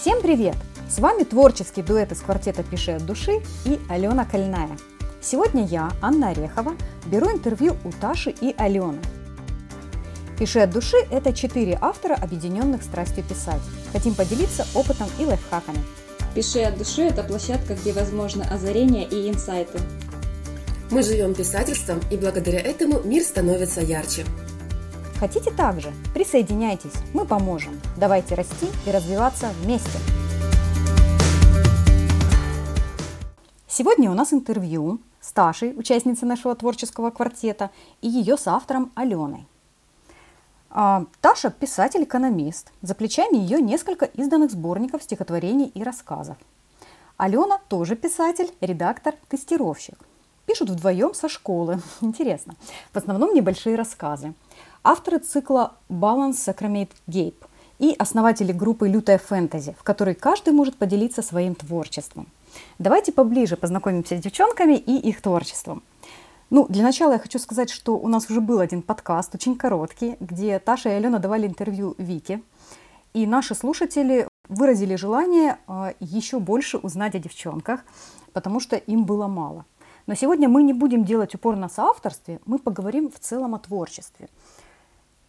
Всем привет! С вами творческий дуэт из квартета «Пиши от души» и Алена Кольная. Сегодня я, Анна Орехова, беру интервью у Таши и Алены. «Пиши от души» – это четыре автора, объединенных страстью писать. Хотим поделиться опытом и лайфхаками. «Пиши от души» – это площадка, где возможно озарение и инсайты. Мы живем писательством, и благодаря этому мир становится ярче. Хотите также? Присоединяйтесь, мы поможем. Давайте расти и развиваться вместе. Сегодня у нас интервью с Ташей, участницей нашего творческого квартета, и ее соавтором Аленой. А, Таша – писатель-экономист. За плечами ее несколько изданных сборников стихотворений и рассказов. Алена тоже писатель, редактор, тестировщик. Пишут вдвоем со школы. Интересно. В основном небольшие рассказы – авторы цикла Balance Sacramate Gape и основатели группы «Лютая фэнтези», в которой каждый может поделиться своим творчеством. Давайте поближе познакомимся с девчонками и их творчеством. Ну, для начала я хочу сказать, что у нас уже был один подкаст, очень короткий, где Таша и Алена давали интервью Вике. И наши слушатели выразили желание а, еще больше узнать о девчонках, потому что им было мало. Но сегодня мы не будем делать упор на соавторстве, мы поговорим в целом о творчестве –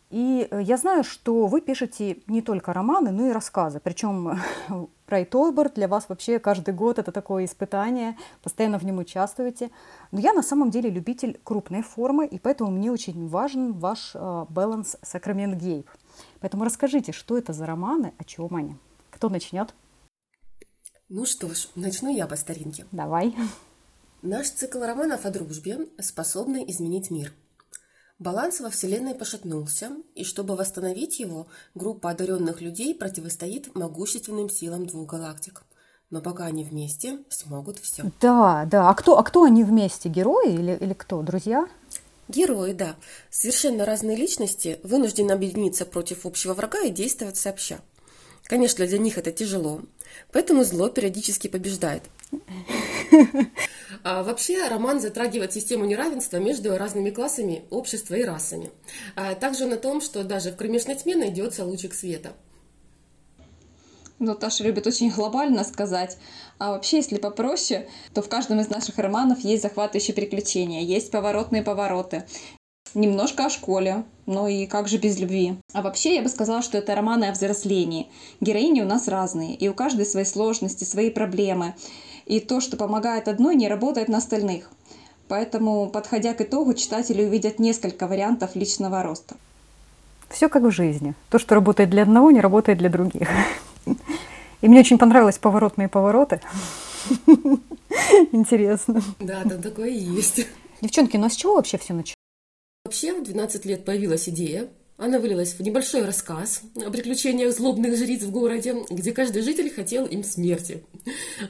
и э, я знаю, что вы пишете не только романы, но и рассказы. Причем Райт Ойбер для вас вообще каждый год это такое испытание, постоянно в нем участвуете. Но я на самом деле любитель крупной формы, и поэтому мне очень важен ваш баланс э, Сакрамент Гейб. Поэтому расскажите, что это за романы, о чем они? Кто начнет? Ну что ж, начну я по старинке. Давай. Наш цикл романов о дружбе, способный изменить мир – Баланс во Вселенной пошатнулся, и чтобы восстановить его, группа одаренных людей противостоит могущественным силам двух галактик. Но пока они вместе, смогут все. Да, да. А кто, а кто они вместе? Герои или, или кто? Друзья? Герои, да. Совершенно разные личности вынуждены объединиться против общего врага и действовать сообща. Конечно, для них это тяжело, поэтому зло периодически побеждает. А вообще роман затрагивает систему неравенства между разными классами общества и расами. А также на том, что даже в кромешной тьме найдется лучик света. Ну, Таша любит очень глобально сказать. А вообще, если попроще, то в каждом из наших романов есть захватывающие приключения, есть поворотные повороты. Немножко о школе, ну и как же без любви. А вообще, я бы сказала, что это романы о взрослении. Героини у нас разные, и у каждой свои сложности, свои проблемы. И то, что помогает одной, не работает на остальных. Поэтому, подходя к итогу, читатели увидят несколько вариантов личного роста. Все как в жизни. То, что работает для одного, не работает для других. И мне очень понравились поворотные повороты. Интересно. Да, там такое и есть. Девчонки, ну а с чего вообще все началось? Вообще в 12 лет появилась идея она вылилась в небольшой рассказ о приключениях злобных жриц в городе, где каждый житель хотел им смерти.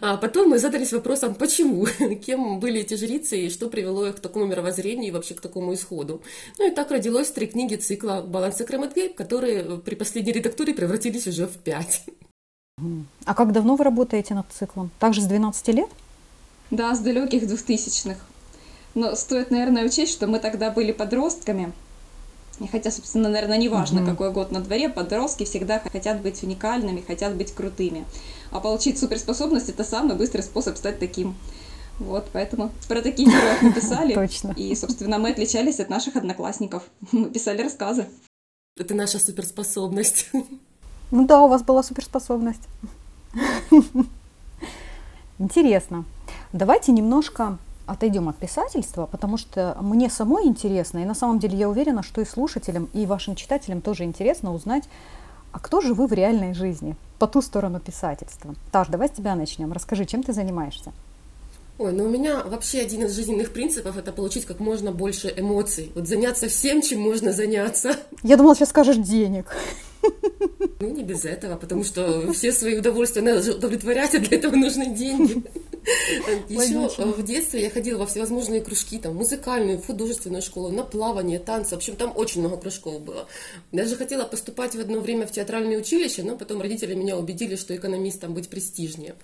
А потом мы задались вопросом, почему, кем были эти жрицы и что привело их к такому мировоззрению и вообще к такому исходу. Ну и так родилось три книги цикла «Баланс и Крематгейп», которые при последней редактуре превратились уже в пять. А как давно вы работаете над циклом? Также с 12 лет? Да, с далеких двухтысячных. Но стоит, наверное, учесть, что мы тогда были подростками – Хотя, собственно, наверное, не важно, угу. какой год на дворе, подростки всегда хотят быть уникальными, хотят быть крутыми. А получить суперспособность – это самый быстрый способ стать таким. Вот, поэтому про такие героев мы писали. Точно. И, собственно, мы отличались от наших одноклассников. Мы писали рассказы. Это наша суперспособность. Ну да, у вас была суперспособность. Интересно. Давайте немножко отойдем от писательства, потому что мне самой интересно, и на самом деле я уверена, что и слушателям, и вашим читателям тоже интересно узнать, а кто же вы в реальной жизни, по ту сторону писательства? Таш, давай с тебя начнем. Расскажи, чем ты занимаешься? Ой, ну у меня вообще один из жизненных принципов это получить как можно больше эмоций. Вот заняться всем, чем можно заняться. Я думала, сейчас скажешь денег. Ну, не без этого, потому что все свои удовольствия надо удовлетворять, а для этого нужны деньги. Еще в детстве я ходила во всевозможные кружки, там, музыкальную, художественную школу, на плавание, танцы. В общем, там очень много кружков было. Даже хотела поступать в одно время в театральное училище, но потом родители меня убедили, что экономистом быть престижнее.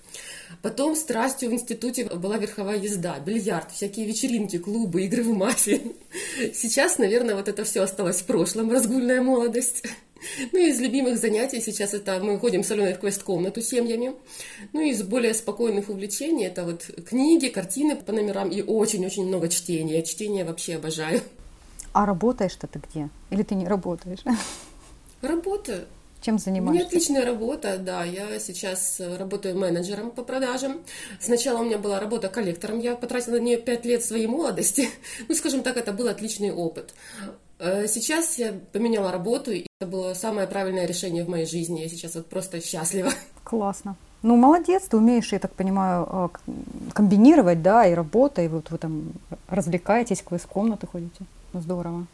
Потом страстью в институте была верховая езда, бильярд, всякие вечеринки, клубы, игры в мафии. Сейчас, наверное, вот это все осталось в прошлом, разгульная молодость. Ну, из любимых занятий сейчас это мы ходим в квест-комнату семьями. Ну, из более спокойных увлечений это вот книги, картины по номерам и очень-очень много чтения. Чтение вообще обожаю. А работаешь-то ты где? Или ты не работаешь? Работаю. Чем занимаешься? У меня отличная работа, да. Я сейчас работаю менеджером по продажам. Сначала у меня была работа коллектором. Я потратила на нее пять лет своей молодости. Ну, скажем так, это был отличный опыт. Э, сейчас я поменяла работу, и это было самое правильное решение в моей жизни. Я сейчас вот просто счастлива. Классно. Ну, молодец, ты умеешь, я так понимаю, э, комбинировать, да, и работа, и вот вы там развлекаетесь, в комнаты ходите. Ну, здорово.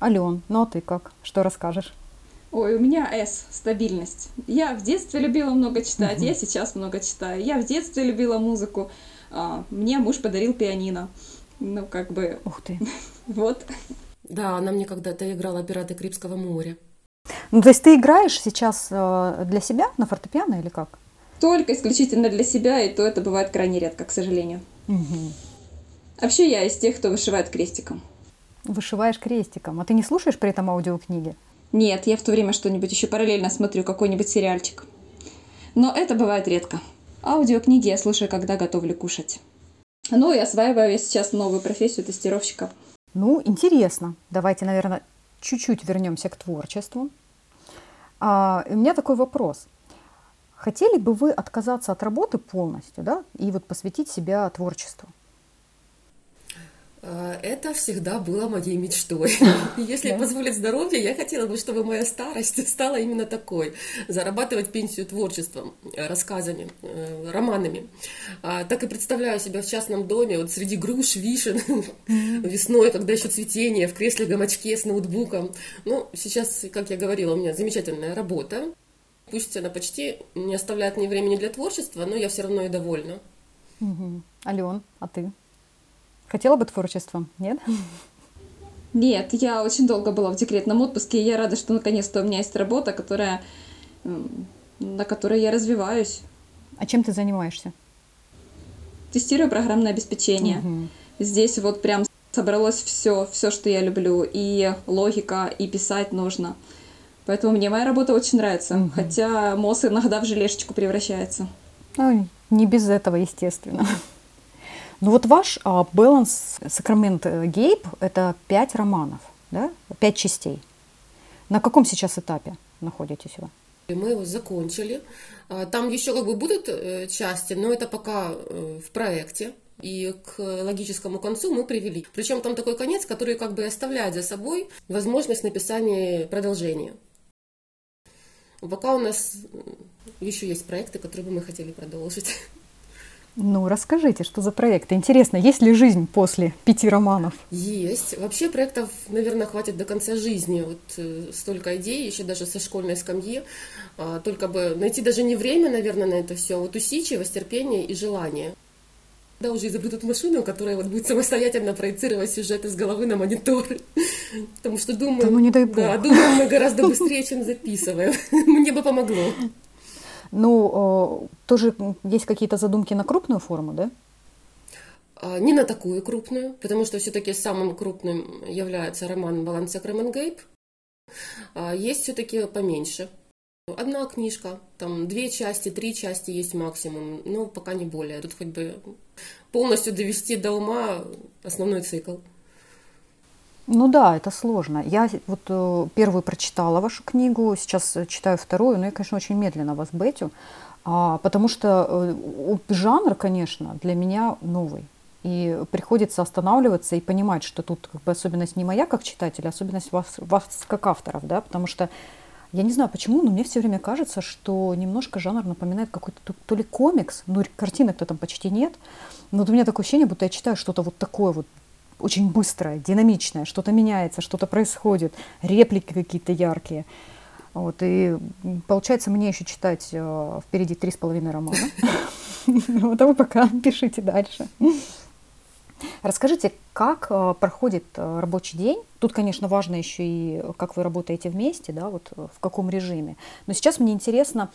Ален, ну а ты как? Что расскажешь? Ой, у меня С, стабильность. Я в детстве любила много читать, я сейчас много читаю. Я в детстве любила музыку. А, мне муж подарил пианино. Ну, как бы... Ух ты. Вот. Да, она мне когда-то играла «Пираты Карибского моря». Ну, то есть ты играешь сейчас э, для себя на фортепиано или как? Только исключительно для себя, и то это бывает крайне редко, к сожалению. Угу. Вообще я из тех, кто вышивает крестиком. Вышиваешь крестиком. А ты не слушаешь при этом аудиокниги? Нет, я в то время что-нибудь еще параллельно смотрю, какой-нибудь сериальчик. Но это бывает редко. Аудиокниги я слушаю, когда готовлю кушать. Ну и осваиваю сейчас новую профессию тестировщика. Ну, интересно. Давайте, наверное, чуть-чуть вернемся к творчеству. А, у меня такой вопрос. Хотели бы вы отказаться от работы полностью, да, и вот посвятить себя творчеству? А, это всегда было моей мечтой. Если позволит здоровье, я хотела бы, чтобы моя старость стала именно такой. Зарабатывать пенсию творчеством, рассказами, э, романами. А, так и представляю себя в частном доме, вот среди груш, вишен, весной, когда еще цветение, в кресле гамачке с ноутбуком. Ну, сейчас, как я говорила, у меня замечательная работа. Пусть она почти не оставляет мне времени для творчества, но я все равно и довольна. Ален, а ты? Хотела бы творчеством, нет? Нет, я очень долго была в декретном отпуске, и я рада, что наконец-то у меня есть работа, которая, на которой я развиваюсь. А чем ты занимаешься? Тестирую программное обеспечение. Угу. Здесь вот прям собралось все, все, что я люблю, и логика, и писать нужно. Поэтому мне моя работа очень нравится, угу. хотя МОС иногда в желешечку превращается. Ну, не без этого, естественно. Ну вот ваш а, Balance Sacrament Гейб – это пять романов, да? Пять частей. На каком сейчас этапе находитесь вы? Мы его закончили. А, там еще как бы будут э, части, но это пока э, в проекте. И к логическому концу мы привели. Причем там такой конец, который как бы оставляет за собой возможность написания продолжения. Пока у нас еще есть проекты, которые бы мы хотели продолжить. Ну, расскажите, что за проект? Интересно, есть ли жизнь после пяти романов? Есть. Вообще проектов, наверное, хватит до конца жизни. Вот э, столько идей, еще даже со школьной скамьи. А, только бы найти даже не время, наверное, на это все, а вот усидчивость, терпение и желание. Да, уже изобретут машину, которая вот будет самостоятельно проецировать сюжет из головы на монитор. Потому что думаю... Да ну не дай бог. Да, думаю мы гораздо быстрее, чем записываем. Мне бы помогло. Ну, тоже есть какие-то задумки на крупную форму, да? А, не на такую крупную, потому что все-таки самым крупным является роман «Баланс Сакрамент Гейб». А, есть все-таки поменьше. Одна книжка, там две части, три части есть максимум, но пока не более. Тут хоть бы полностью довести до ума основной цикл. Ну да, это сложно. Я вот э, первую прочитала вашу книгу, сейчас читаю вторую, но я, конечно, очень медленно вас бетю, а, потому что э, жанр, конечно, для меня новый. И приходится останавливаться и понимать, что тут как бы особенность не моя как читателя, а особенность вас, вас как авторов, да, потому что я не знаю почему, но мне все время кажется, что немножко жанр напоминает какой-то то, то ли комикс, ну картинок-то там почти нет, но вот у меня такое ощущение, будто я читаю что-то вот такое вот очень быстрое, динамичное, что-то меняется, что-то происходит, реплики какие-то яркие. Вот, и получается мне еще читать э, впереди три с половиной романа. Вот, а вы пока пишите дальше. Расскажите, как э, проходит э, рабочий день? Тут, конечно, важно еще и как вы работаете вместе, да, вот в каком режиме. Но сейчас мне интересно,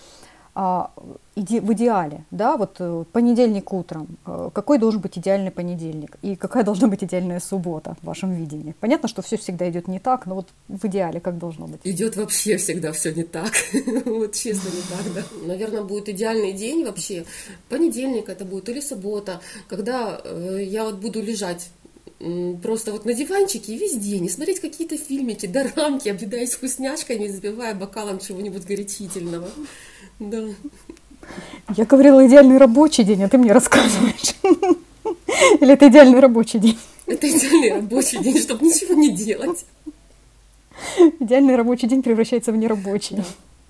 иде, в идеале, да, вот э, понедельник утром, э, какой должен быть идеальный понедельник и какая должна быть идеальная суббота в вашем видении? Понятно, что все всегда идет не так, но вот в идеале как должно быть? Идет вообще всегда все не так, вот честно не так, да. Наверное, будет идеальный день вообще, понедельник это будет или суббота, когда э, я вот буду лежать просто вот на диванчике весь день и смотреть какие-то фильмики, дорамки, объедаясь вкусняшками, забивая бокалом чего-нибудь горячительного. Да. Я говорила идеальный рабочий день, а ты мне рассказываешь. Или это идеальный рабочий день? Это идеальный рабочий день, чтобы ничего не делать. Идеальный рабочий день превращается в нерабочий.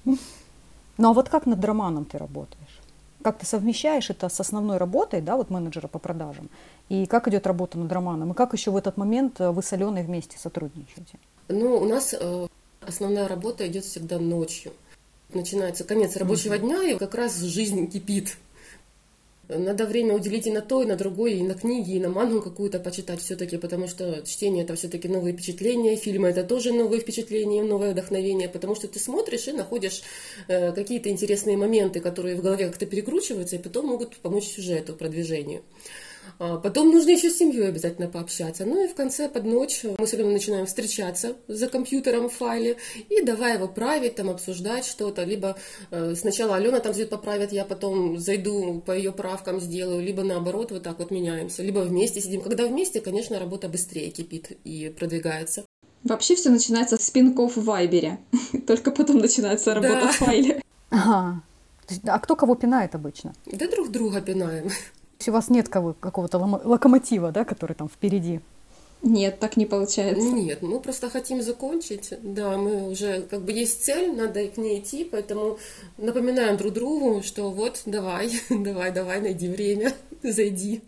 Ну а вот как над романом ты работаешь? Как ты совмещаешь это с основной работой, да, вот менеджера по продажам? И как идет работа над романом? И как еще в этот момент э, вы с Аленой вместе сотрудничаете? Ну, у нас э, основная работа идет всегда ночью начинается конец рабочего дня, и как раз жизнь кипит. Надо время уделить и на то, и на другое, и на книги, и на мангу какую-то почитать все-таки, потому что чтение это все-таки новые впечатления, фильмы это тоже новые впечатления, новое вдохновение, потому что ты смотришь и находишь э, какие-то интересные моменты, которые в голове как-то перекручиваются, и потом могут помочь сюжету, продвижению. А потом нужно еще с семьей обязательно пообщаться. Ну и в конце под ночь мы с Аленой начинаем встречаться за компьютером в файле и давай его править, там обсуждать что-то. Либо э, сначала Алена там зайдет поправит, я потом зайду по ее правкам сделаю, либо наоборот вот так вот меняемся. Либо вместе сидим. Когда вместе, конечно, работа быстрее кипит и продвигается. Вообще все начинается с пинков в Вайбере. Только потом начинается работа да. в файле. Ага. А кто кого пинает обычно? Да друг друга пинаем у вас нет кого, какого-то локомотива, да, который там впереди. Нет, так не получается. Нет, мы просто хотим закончить. Да, мы уже как бы есть цель, надо к ней идти, поэтому напоминаем друг другу, что вот давай, давай, давай, найди время, зайди.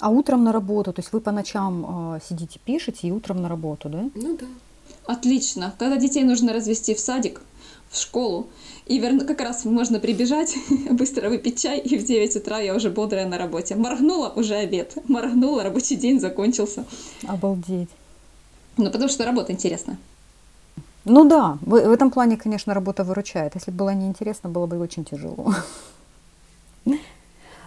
А утром на работу, то есть вы по ночам э, сидите, пишете и утром на работу, да? Ну да. Отлично. Когда детей нужно развести в садик, в школу, и верну, как раз можно прибежать, быстро выпить чай, и в 9 утра я уже бодрая на работе. Моргнула, уже обед. Моргнула, рабочий день закончился. Обалдеть. Ну, потому что работа интересная. Ну да, в, в этом плане, конечно, работа выручает. Если бы было неинтересно, было бы очень тяжело.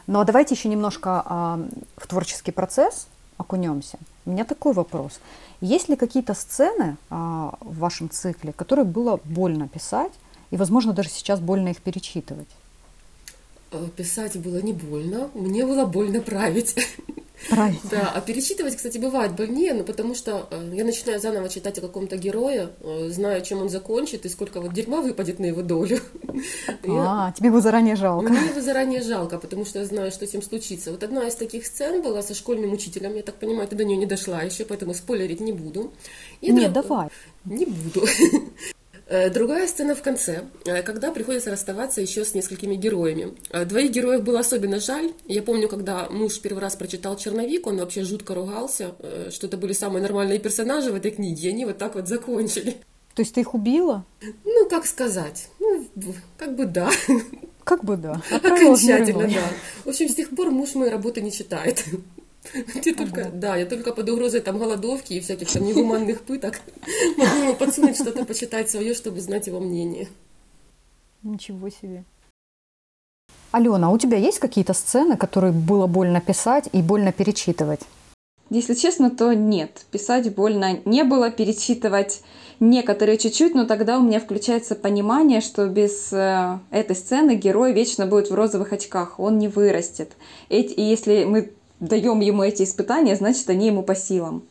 Ну а давайте еще немножко а, в творческий процесс окунемся. У меня такой вопрос. Есть ли какие-то сцены а, в вашем цикле, которые было больно писать, и, возможно, даже сейчас больно их перечитывать. Э, писать было не больно, мне было больно править. Править. Да, а перечитывать, кстати, бывает больнее, но потому что э, я начинаю заново читать о каком-то герое, э, знаю, чем он закончит и сколько вот дерьма выпадет на его долю. А, тебе его заранее жалко. Мне его заранее жалко, потому что я знаю, что с ним случится. Вот одна из таких сцен была со школьным учителем, я так понимаю, ты до нее не дошла еще, поэтому спойлерить не буду. Нет, давай. Не буду. Э, другая сцена в конце, э, когда приходится расставаться еще с несколькими героями. Э, двоих героев было особенно жаль. Я помню, когда муж первый раз прочитал «Черновик», он вообще жутко ругался, что это были самые нормальные персонажи в этой книге, и они вот так вот закончили. То есть ты их убила? Ну, как сказать? Ну, как бы да. Как бы да. Окончательно, да. В общем, с тех пор муж моей работы не читает. Я только, да, я только под угрозой там голодовки и всяких там негуманных пыток могу ему подсунуть что-то почитать свое, чтобы знать его мнение. Ничего себе. Алена, а у тебя есть какие-то сцены, которые было больно писать и больно перечитывать? Если честно, то нет. Писать больно не было, перечитывать некоторые чуть-чуть, но тогда у меня включается понимание, что без э, этой сцены герой вечно будет в розовых очках, он не вырастет. И если мы даем ему эти испытания, значит, они ему по силам.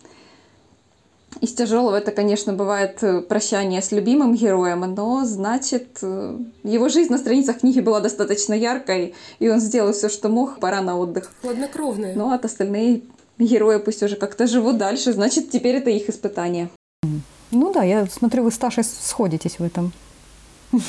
Из тяжелого это, конечно, бывает э, прощание с любимым героем, но значит, э, его жизнь на страницах книги была достаточно яркой, и он сделал все, что мог, пора на отдых. Хладнокровная. Ну, а остальные герои пусть уже как-то живут дальше, значит, теперь это их испытание. Ну да, я смотрю, вы с Ташей сходитесь в этом.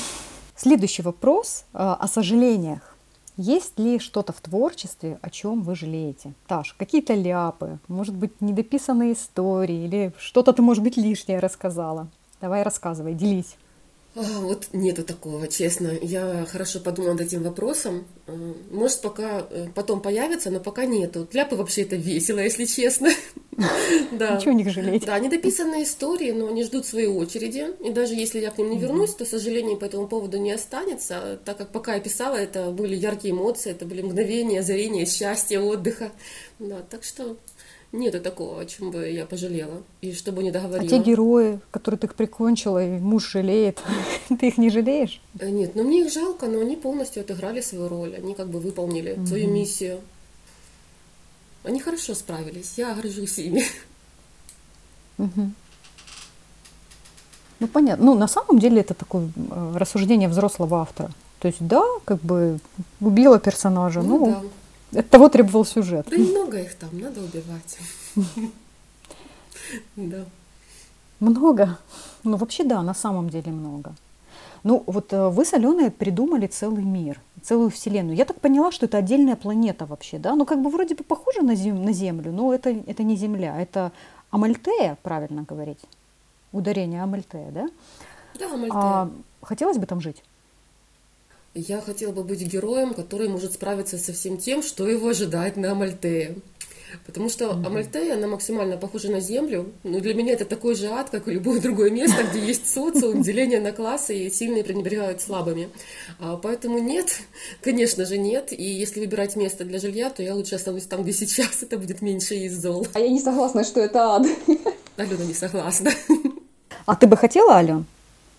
Следующий вопрос э, о сожалениях. Есть ли что-то в творчестве, о чем вы жалеете? Таш, какие-то ляпы, может быть, недописанные истории или что-то ты, может быть, лишнее рассказала? Давай рассказывай, делись. А, вот нету такого, честно. Я хорошо подумала над этим вопросом. А, может, пока э, потом появится, но пока нету. Кляпы вообще это весело, если честно. Да. Ничего не жалеть. Да, они дописанные истории, но они ждут своей очереди. И даже если я к ним не вернусь, то сожалений по этому поводу не останется, так как пока я писала, это были яркие эмоции, это были мгновения, озарения, счастья, отдыха. Да, так что Нету такого, о чем бы я пожалела. И что бы не договорила. А те герои, которые ты их прикончила, и муж жалеет, ты их не жалеешь? Э, нет, ну мне их жалко, но они полностью отыграли свою роль. Они как бы выполнили mm-hmm. свою миссию. Они хорошо справились. Я горжусь ими. Mm-hmm. Ну, понятно. Ну, на самом деле это такое э, рассуждение взрослого автора. То есть, да, как бы убила персонажа, ну, ну да. От того требовал сюжет. Да немного их там, надо убивать. Да. Много? Ну, вообще, да, на самом деле много. Ну, вот э, вы с Аленой придумали целый мир, целую вселенную. Я так поняла, что это отдельная планета вообще, да? Ну, как бы вроде бы похоже на, зем, на Землю, но это, это не Земля, это Амальтея, правильно говорить. Ударение Амальтея, да? Да, Амальтея. А, хотелось бы там жить? Я хотела бы быть героем, который может справиться со всем тем, что его ожидает на Амальтее. Потому что mm-hmm. Амальтея, она максимально похожа на Землю. Но для меня это такой же ад, как и любое другое место, где есть социум, деление на классы и сильные пренебрегают слабыми. А, поэтому нет, конечно же нет. И если выбирать место для жилья, то я лучше останусь там, где сейчас. Это будет меньше из зол. А я не согласна, что это ад. Алена не согласна. А ты бы хотела, Ален,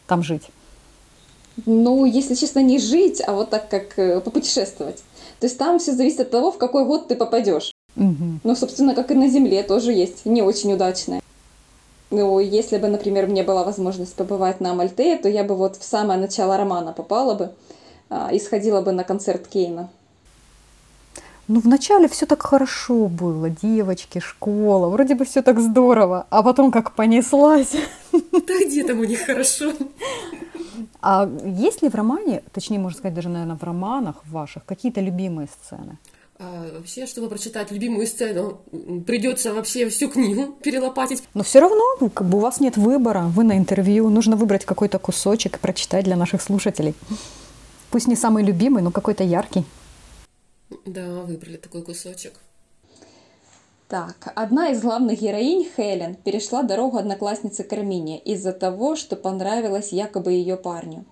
там жить? Ну, если честно, не жить, а вот так как э, попутешествовать. То есть там все зависит от того, в какой год ты попадешь. Угу. Ну, собственно, как и на Земле тоже есть не очень удачное. Ну, если бы, например, мне была возможность побывать на Мальтее, то я бы вот в самое начало романа попала бы а, и сходила бы на концерт Кейна. Ну, вначале все так хорошо было, девочки, школа, вроде бы все так здорово, а потом как понеслась. Да где там у них хорошо? А есть ли в романе, точнее, можно сказать, даже, наверное, в романах ваших, какие-то любимые сцены? А, вообще, чтобы прочитать любимую сцену, придется вообще всю книгу перелопатить. Но все равно, ну, как бы у вас нет выбора, вы на интервью, нужно выбрать какой-то кусочек и прочитать для наших слушателей. Пусть не самый любимый, но какой-то яркий. Да, выбрали такой кусочек. Так, одна из главных героинь, Хелен, перешла дорогу однокласснице Кармине из-за того, что понравилось якобы ее парню.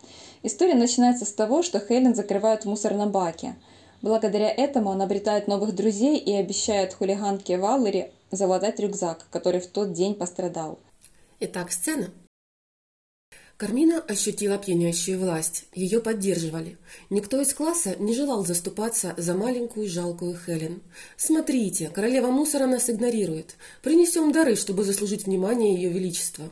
История начинается с того, что Хелен закрывают в мусорном баке. Благодаря этому он обретает новых друзей и обещает хулиганке Валери залатать рюкзак, который в тот день пострадал. Итак, сцена Кармина ощутила пьянящую власть. Ее поддерживали. Никто из класса не желал заступаться за маленькую жалкую Хелен. «Смотрите, королева мусора нас игнорирует. Принесем дары, чтобы заслужить внимание ее величества».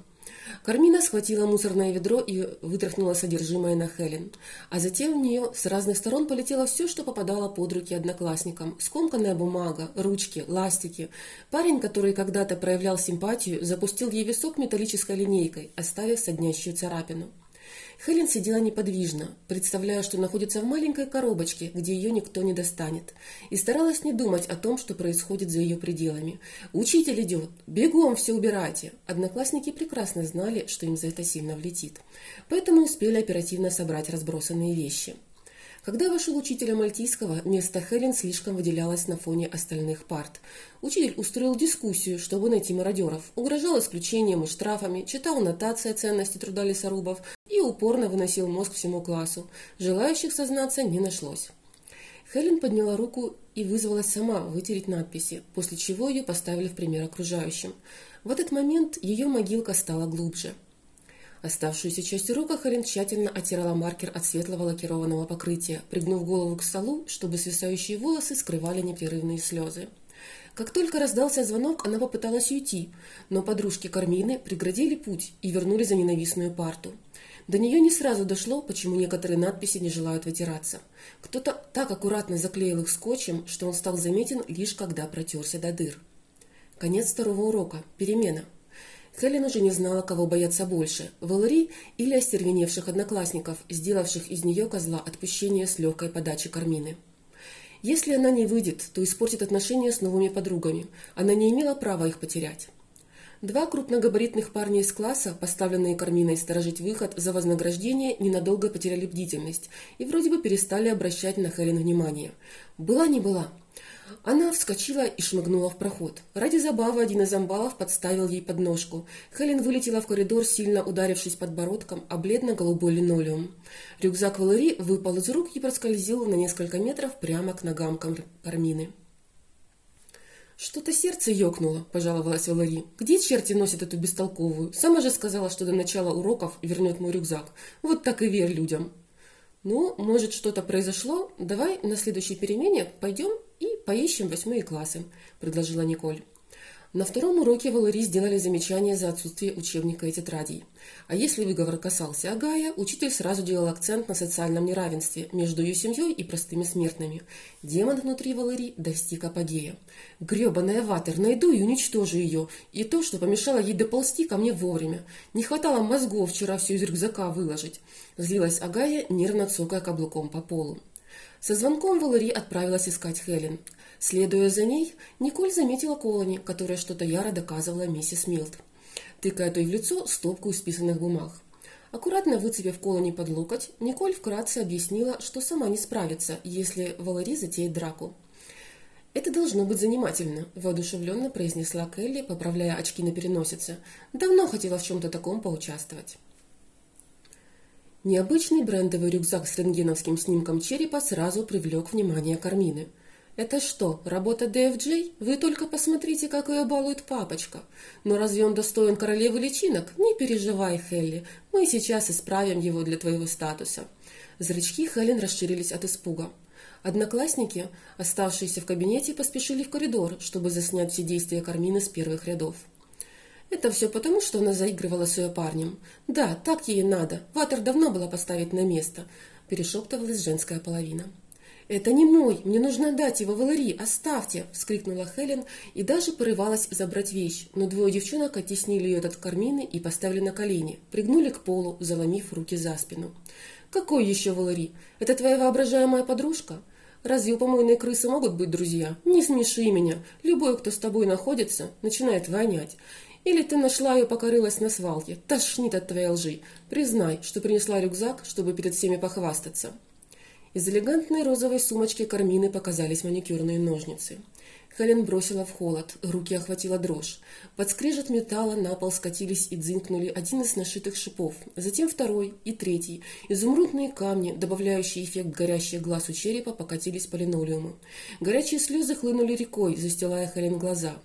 Кармина схватила мусорное ведро и вытряхнула содержимое на Хелен. А затем в нее с разных сторон полетело все, что попадало под руки одноклассникам. Скомканная бумага, ручки, ластики. Парень, который когда-то проявлял симпатию, запустил ей висок металлической линейкой, оставив соднящую царапину. Хелен сидела неподвижно, представляя, что находится в маленькой коробочке, где ее никто не достанет, и старалась не думать о том, что происходит за ее пределами. «Учитель идет! Бегом все убирайте!» Одноклассники прекрасно знали, что им за это сильно влетит, поэтому успели оперативно собрать разбросанные вещи. Когда вошел учитель мальтийского, место Хелен слишком выделялось на фоне остальных парт. Учитель устроил дискуссию, чтобы найти мародеров, угрожал исключением и штрафами, читал нотации о ценности труда лесорубов и упорно выносил мозг всему классу. Желающих сознаться не нашлось. Хелен подняла руку и вызвалась сама вытереть надписи, после чего ее поставили в пример окружающим. В этот момент ее могилка стала глубже – Оставшуюся часть урока Харин тщательно оттирала маркер от светлого лакированного покрытия, пригнув голову к столу, чтобы свисающие волосы скрывали непрерывные слезы. Как только раздался звонок, она попыталась уйти, но подружки Кармины преградили путь и вернули за ненавистную парту. До нее не сразу дошло, почему некоторые надписи не желают вытираться. Кто-то так аккуратно заклеил их скотчем, что он стал заметен лишь когда протерся до дыр. Конец второго урока. Перемена. Хелен уже не знала, кого бояться больше – Валери или остервеневших одноклассников, сделавших из нее козла отпущения с легкой подачи Кармины. Если она не выйдет, то испортит отношения с новыми подругами. Она не имела права их потерять. Два крупногабаритных парня из класса, поставленные Карминой сторожить выход за вознаграждение, ненадолго потеряли бдительность и вроде бы перестали обращать на Хелен внимание. Была не была. Она вскочила и шмыгнула в проход. Ради забавы один из амбалов подставил ей подножку. Хелен вылетела в коридор, сильно ударившись подбородком о бледно-голубой линолеум. Рюкзак Валери выпал из рук и проскользил на несколько метров прямо к ногам Кармины. «Что-то сердце ёкнуло», – пожаловалась Валери. «Где черти носят эту бестолковую? Сама же сказала, что до начала уроков вернет мой рюкзак. Вот так и верь людям». «Ну, может, что-то произошло? Давай на следующей перемене пойдем и поищем восьмые классы», – предложила Николь. На втором уроке Валерий сделали замечание за отсутствие учебника и тетрадей. А если выговор касался Агая, учитель сразу делал акцент на социальном неравенстве между ее семьей и простыми смертными. Демон внутри Валерии достиг апогея. «Гребаная ватер, найду и уничтожу ее. И то, что помешало ей доползти ко мне вовремя. Не хватало мозгов вчера все из рюкзака выложить». Злилась Агая, нервно цокая каблуком по полу. Со звонком Валерий отправилась искать Хелен. Следуя за ней, Николь заметила Колони, которая что-то яро доказывала миссис Милт, тыкая той в лицо стопку исписанных бумаг. Аккуратно выцепив Колони под локоть, Николь вкратце объяснила, что сама не справится, если Валери затеет драку. «Это должно быть занимательно», – воодушевленно произнесла Келли, поправляя очки на переносице. «Давно хотела в чем-то таком поучаствовать». Необычный брендовый рюкзак с рентгеновским снимком черепа сразу привлек внимание Кармины – это что, работа ДФJ? Вы только посмотрите, как ее балует папочка. Но разве он достоин королевы личинок? Не переживай, Хелли, мы сейчас исправим его для твоего статуса. Зрачки Хелен расширились от испуга. Одноклассники, оставшиеся в кабинете, поспешили в коридор, чтобы заснять все действия Кармины с первых рядов. Это все потому, что она заигрывала с ее парнем. Да, так ей надо. Ватер давно была поставить на место, перешептывалась женская половина. «Это не мой, мне нужно отдать его Валерии, оставьте!» – вскрикнула Хелен и даже порывалась забрать вещь, но двое девчонок оттеснили ее от кармины и поставили на колени, пригнули к полу, заломив руки за спину. «Какой еще Валери? Это твоя воображаемая подружка?» Разве у помойной крысы могут быть друзья? Не смеши меня. Любой, кто с тобой находится, начинает вонять. Или ты нашла ее, покорылась на свалке. Тошнит от твоей лжи. Признай, что принесла рюкзак, чтобы перед всеми похвастаться. Из элегантной розовой сумочки Кармины показались маникюрные ножницы. Хелен бросила в холод, руки охватила дрожь. Под скрежет металла на пол скатились и дзынкнули один из нашитых шипов, затем второй и третий. Изумрудные камни, добавляющие эффект горящих глаз у черепа, покатились по линолеуму. Горячие слезы хлынули рекой, застилая Хелен глаза.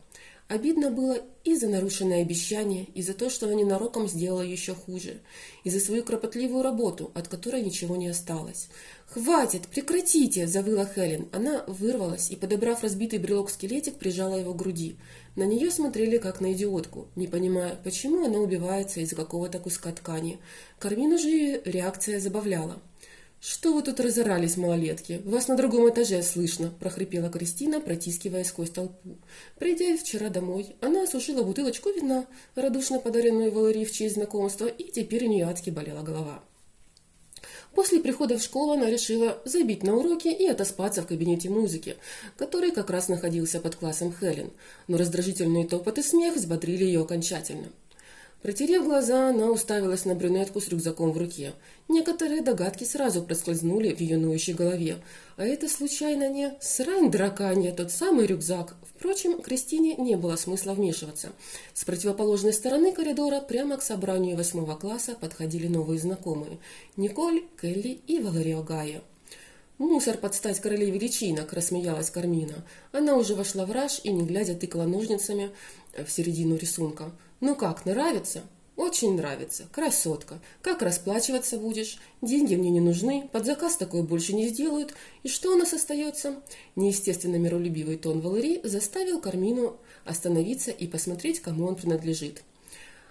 Обидно было и за нарушенное обещание, и за то, что она ненароком сделала еще хуже, и за свою кропотливую работу, от которой ничего не осталось. «Хватит! Прекратите!» – завыла Хелен. Она вырвалась и, подобрав разбитый брелок-скелетик, прижала его к груди. На нее смотрели как на идиотку, не понимая, почему она убивается из-за какого-то куска ткани. Кармину же реакция забавляла. «Что вы тут разорались, малолетки? Вас на другом этаже слышно», – прохрипела Кристина, протискивая сквозь толпу. Придя вчера домой, она осушила бутылочку вина, радушно подаренную Валерии в честь знакомства, и теперь у нее адски болела голова. После прихода в школу она решила забить на уроки и отоспаться в кабинете музыки, который как раз находился под классом Хелен, но раздражительные топот и смех взбодрили ее окончательно. Протерев глаза, она уставилась на брюнетку с рюкзаком в руке. Некоторые догадки сразу проскользнули в ее ноющей голове. А это случайно не срань драканья, тот самый рюкзак. Впрочем, Кристине не было смысла вмешиваться. С противоположной стороны коридора прямо к собранию восьмого класса подходили новые знакомые – Николь, Келли и Валерио Гая. «Мусор под стать королеве личинок», – рассмеялась Кармина. Она уже вошла в раж и, не глядя, тыкала ножницами в середину рисунка. «Ну как, нравится?» «Очень нравится. Красотка. Как расплачиваться будешь? Деньги мне не нужны, под заказ такой больше не сделают. И что у нас остается?» Неестественно миролюбивый тон Валерии заставил Кармину остановиться и посмотреть, кому он принадлежит.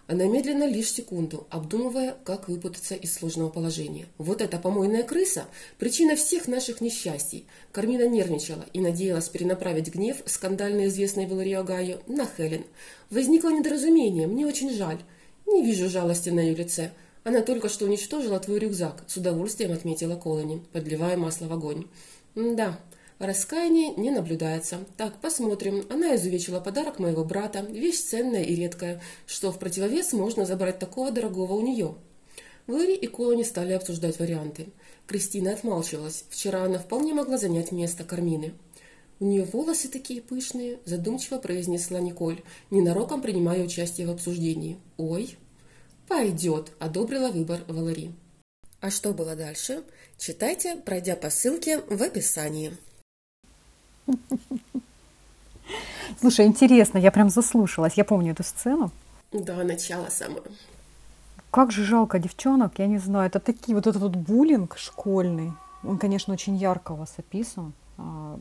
Она медленно лишь секунду, обдумывая, как выпутаться из сложного положения. Вот эта помойная крыса – причина всех наших несчастий. Кармина нервничала и надеялась перенаправить гнев скандально известной Валерии Агаю на Хелен. Возникло недоразумение, мне очень жаль. Не вижу жалости на ее лице. Она только что уничтожила твой рюкзак, с удовольствием отметила Колони, подливая масло в огонь. Да, Раскаяния не наблюдается. Так, посмотрим. Она изувечила подарок моего брата, вещь ценная и редкая, что в противовес можно забрать такого дорогого у нее. Вэри и Колони стали обсуждать варианты. Кристина отмалчивалась. Вчера она вполне могла занять место Кармины. «У нее волосы такие пышные», – задумчиво произнесла Николь, ненароком принимая участие в обсуждении. «Ой!» «Пойдет», – одобрила выбор Валари. А что было дальше? Читайте, пройдя по ссылке в описании. Слушай, интересно, я прям заслушалась. Я помню эту сцену. Да, начало самое. Как же жалко девчонок, я не знаю. Это такие вот этот вот буллинг школьный. Он, конечно, очень ярко у вас описан. А,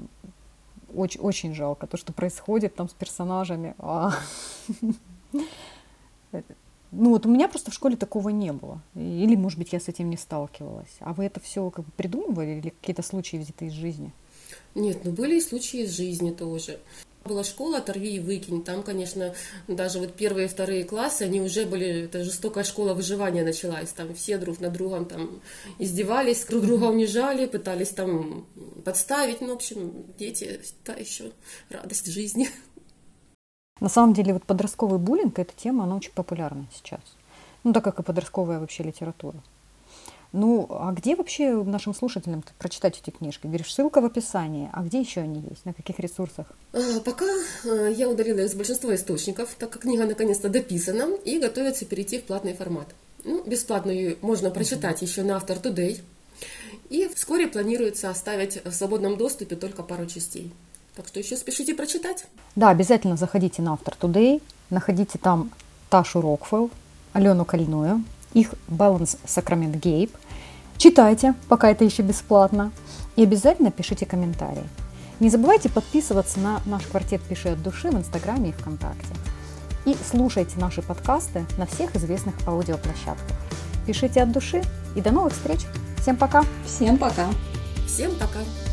очень, очень жалко то, что происходит там с персонажами. А. Ну вот у меня просто в школе такого не было. Или, может быть, я с этим не сталкивалась. А вы это все как бы придумывали или какие-то случаи взяты из жизни? Нет, ну были и случаи из жизни тоже. Была школа «Оторви и выкинь». Там, конечно, даже вот первые и вторые классы, они уже были, это жестокая школа выживания началась. Там все друг над другом там издевались, друг друга унижали, пытались там подставить. Ну, в общем, дети, та еще радость жизни. На самом деле, вот подростковый буллинг, эта тема, она очень популярна сейчас. Ну, так как и подростковая вообще литература. Ну, а где вообще нашим слушателям прочитать эти книжки? Говоришь, ссылка в описании. А где еще они есть? На каких ресурсах? А, пока а, я удалила из большинства источников, так как книга наконец-то дописана и готовится перейти в платный формат. Ну, бесплатно ее можно прочитать uh-huh. еще на Автор Today. И вскоре планируется оставить в свободном доступе только пару частей. Так что еще спешите прочитать. Да, обязательно заходите на Автор Today, находите там Ташу Рокфелл, Алену Кольную, их Balance Sacrament Gape. Читайте, пока это еще бесплатно. И обязательно пишите комментарии. Не забывайте подписываться на наш квартет «Пиши от души» в Инстаграме и ВКонтакте. И слушайте наши подкасты на всех известных аудиоплощадках. Пишите от души и до новых встреч. Всем пока. Всем пока. Всем пока.